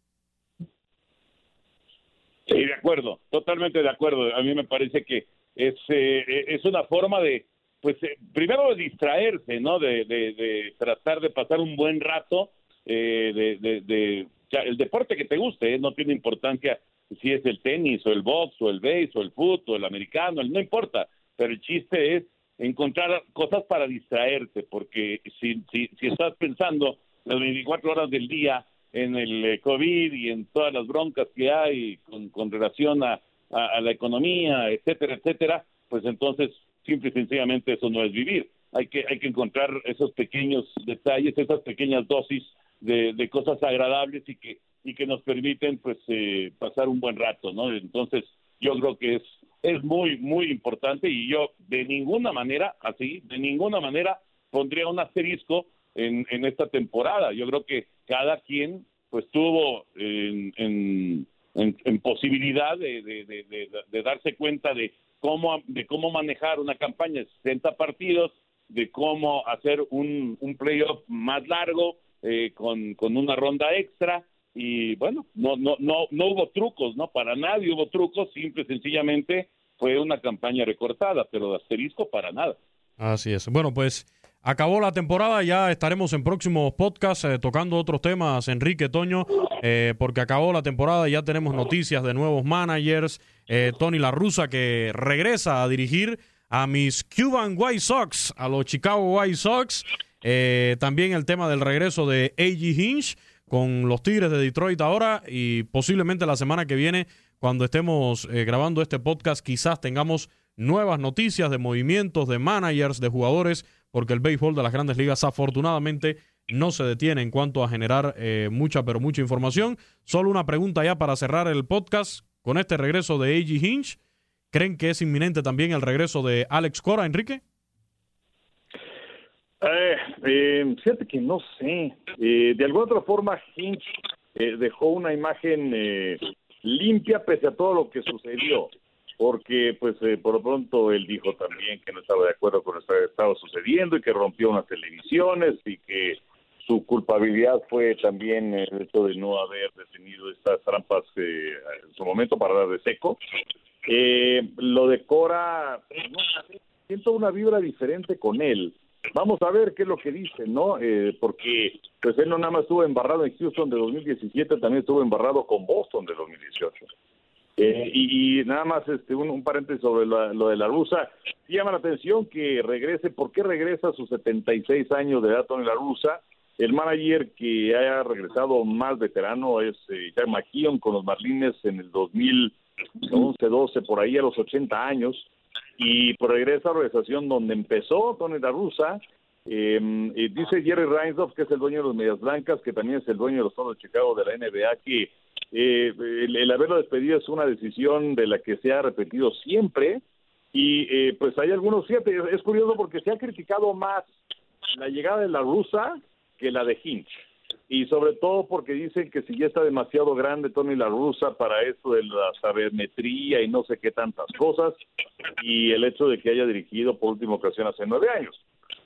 Sí, de acuerdo, totalmente de acuerdo. A mí me parece que es, eh, es una forma de, pues, eh, primero de distraerse, ¿no? De, de, tratar de pasar un buen rato, eh, de, de, el deporte que te guste, ¿eh? no tiene importancia si es el tenis o el box o el base o el fútbol o el americano, no importa, pero el chiste es encontrar cosas para distraerte, porque si, si, si estás pensando las 24 horas del día en el COVID y en todas las broncas que hay con, con relación a, a, a, la economía, etcétera, etcétera, pues entonces simple y sencillamente eso no es vivir. Hay que, hay que encontrar esos pequeños detalles, esas pequeñas dosis de, de cosas agradables y que, y que nos permiten pues eh, pasar un buen rato, ¿no? Entonces yo creo que es, es muy, muy importante y yo de ninguna manera, así, de ninguna manera pondría un asterisco en, en esta temporada. Yo creo que cada quien pues tuvo en, en, posibilidad de, darse cuenta de cómo, de cómo manejar una campaña de 60 partidos, de cómo hacer un, un playoff más largo eh, con, una ronda extra y bueno, no, no, no, no hubo trucos, ¿no? Para nadie hubo trucos, simple sencillamente fue una campaña recortada, pero de asterisco para nada. Así es. Bueno, pues Acabó la temporada, ya estaremos en próximos podcasts eh, tocando otros temas, Enrique Toño, eh, porque acabó la temporada y ya tenemos noticias de nuevos managers. Eh, Tony La Russa que regresa a dirigir a mis Cuban White Sox, a los Chicago White Sox. también el tema del regreso de A.G. Hinch con los Tigres de Detroit ahora y posiblemente la semana que viene, cuando estemos grabando este podcast, quizás tengamos nuevas noticias de movimientos, de managers, de jugadores porque el béisbol de las grandes ligas afortunadamente no se detiene en cuanto a generar eh, mucha, pero mucha información. Solo una pregunta ya para cerrar el podcast con este regreso de A.G. Hinch. ¿Creen que es inminente también el regreso de Alex Cora, Enrique? Eh, eh, fíjate que no sé. Eh, de alguna otra forma, Hinch eh, dejó una imagen limpia pese a todo lo que sucedió. Porque pues eh, por lo pronto él dijo también que no estaba de acuerdo con lo que estaba sucediendo y que rompió unas televisiones y que su culpabilidad fue también el hecho de no haber detenido estas trampas eh, en su momento para dar de seco. Eh, lo de Cora, no, siento una vibra diferente con él. Vamos a ver qué es lo que dice, ¿no? Eh, porque pues él no nada más estuvo embarrado en Houston de 2017, también estuvo embarrado con Boston de 2018. Eh, y, nada más este un, paréntesis sobre lo de la rusa. Llama la atención que regrese. ¿Por qué regresa a sus 76 años de edad Tony La Rusa? El manager que haya regresado más veterano es eh, Jack McKeon con los Marlines en el 2011-12, por ahí a los 80 años. Y regresa a la organización donde empezó Tony La Rusa. Em, dice Jerry Reinsdorf, que es el dueño de los Medias Blancas, que también es el dueño de los Toros de Chicago de la NBA, que eh, el, haberlo despedido es una decisión de la que se ha repetido siempre y eh, pues hay algunos, fíjate, es curioso porque se ha criticado más la llegada de la rusa que la de Hinch y sobre todo porque dicen que si ya está demasiado grande Tony la rusa para eso de la sabermetría y no sé qué tantas cosas y el hecho de que haya dirigido por última ocasión hace nueve años.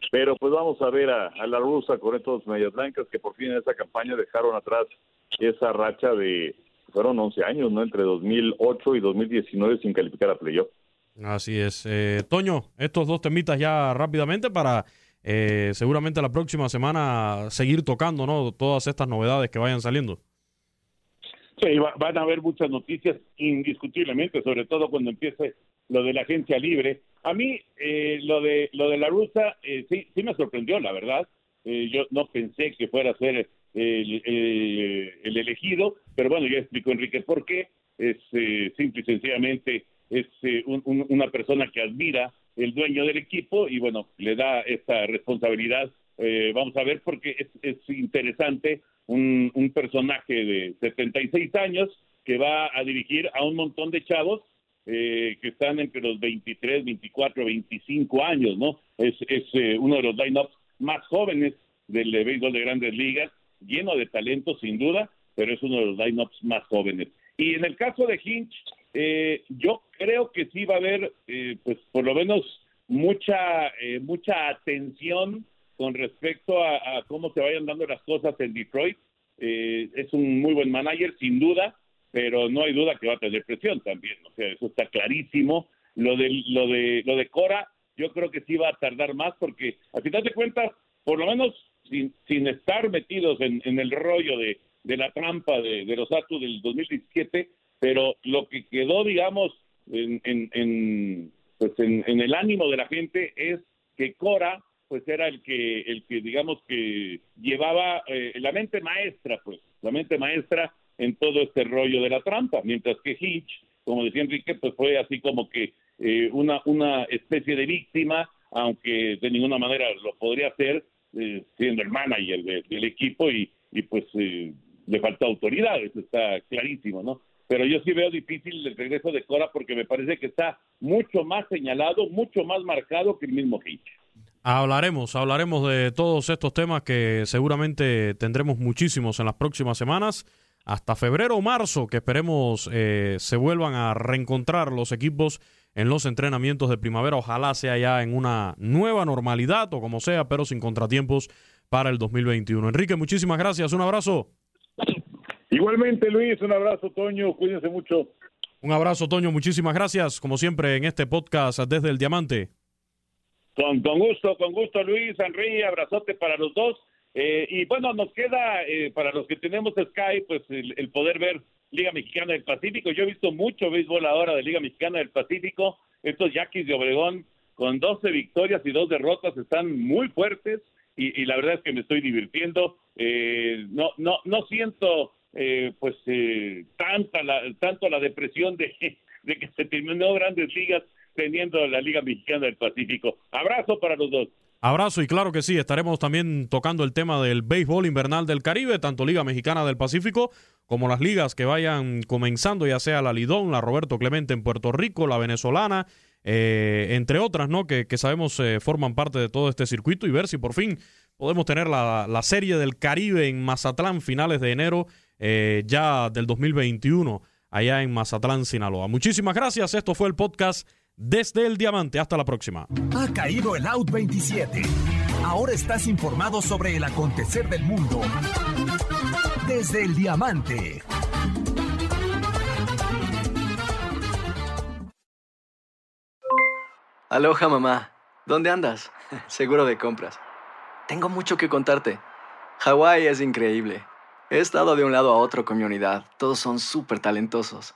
Pero pues vamos a ver a, a la rusa con estos medias blancas que por fin en esta campaña dejaron atrás esa racha de, fueron 11 años, ¿no? Entre 2008 y 2019 sin calificar a playoff. Así es. Eh, Toño, estos dos temitas ya rápidamente para eh, seguramente la próxima semana seguir tocando, ¿no? Todas estas novedades que vayan saliendo. Sí, van a haber muchas noticias, indiscutiblemente, sobre todo cuando empiece lo de la agencia libre. A mí, eh, lo de lo de la rusa, sí, sí me sorprendió, la verdad. yo no pensé que fuera a ser el, el, elegido, pero bueno, ya explicó Enrique por qué. Es eh, simple y sencillamente es eh, una persona que admira el dueño del equipo y bueno, le da esta responsabilidad. Eh, vamos a ver porque es, es interesante un, un personaje de 76 años que va a dirigir a un montón de chavos que están entre los 23, 24, 25 años, ¿no? Es, es uno de los lineups más jóvenes del béisbol de grandes ligas lleno de talento sin duda, pero es uno de los lineups más jóvenes. Y en el caso de Hinch, eh, yo creo que sí va a haber, eh, pues por lo menos mucha eh, mucha atención con respecto a, cómo se vayan dando las cosas en Detroit. es un muy buen manager, sin duda, pero no hay duda que va a tener presión también. O sea, eso está clarísimo. Lo de lo de lo de Cora, yo creo que sí va a tardar más porque, a final de cuentas, por lo menos sin, estar metidos en, el rollo de, la trampa de, los actos del 2017, pero lo que quedó, digamos, en, en, pues en, el ánimo de la gente es que Cora pues era el que el que digamos que llevaba eh, la mente maestra pues la mente maestra en todo este rollo de la trampa mientras que Hitch como decía Enrique pues fue así como que eh, una una especie de víctima aunque de ninguna manera lo podría hacer eh, siendo el manager del equipo y, y pues eh, le falta autoridad, eso está clarísimo, ¿no? Pero yo sí veo difícil el regreso de Cora porque me parece que está mucho más señalado, mucho más marcado que el mismo Hitch. Hablaremos, hablaremos de todos estos temas que seguramente tendremos muchísimos en las próximas semanas, hasta febrero o marzo, que esperemos eh, se vuelvan a reencontrar los equipos en los entrenamientos de primavera. Ojalá sea ya en una nueva normalidad o como sea, pero sin contratiempos para el 2021. Enrique, muchísimas gracias. Un abrazo. Igualmente, Luis, un abrazo, Toño. Cuídense mucho. Un abrazo, Toño. Muchísimas gracias, como siempre, en este podcast desde el Diamante. Con, con gusto, con gusto, Luis, Henry, abrazote para los dos. Eh, y bueno, nos queda, eh, para los que tenemos Sky, pues el poder ver Liga Mexicana del Pacífico. Yo he visto mucho béisbol ahora de Liga Mexicana del Pacífico. Estos Yaquis de Obregón con 12 victorias y dos derrotas están muy fuertes y, la verdad es que me estoy divirtiendo. Eh, no, no, no siento eh, pues eh, tanta la, tanto la depresión de, de que se terminó grandes ligas teniendo la Liga Mexicana del Pacífico. Abrazo para los dos. Abrazo y claro que sí, estaremos también tocando el tema del béisbol invernal del Caribe, tanto Liga Mexicana del Pacífico como las ligas que vayan comenzando, ya sea la Lidón, la Roberto Clemente en Puerto Rico, la venezolana, eh, entre otras, ¿no? Que, sabemos eh, forman parte de todo este circuito y ver si por fin podemos tener la, la serie del Caribe en Mazatlán finales de enero eh, ya del 2021 allá en Mazatlán, Sinaloa. Muchísimas gracias. Esto fue el podcast desde el Diamante. Hasta la próxima. Ha caído el Out 27. Ahora estás informado sobre el acontecer del mundo desde el Diamante. Aloha mamá, ¿dónde andas? Seguro de compras. Tengo mucho que contarte. Hawái es increíble. He estado de un lado a otro con mi unidad. Todos son súper talentosos.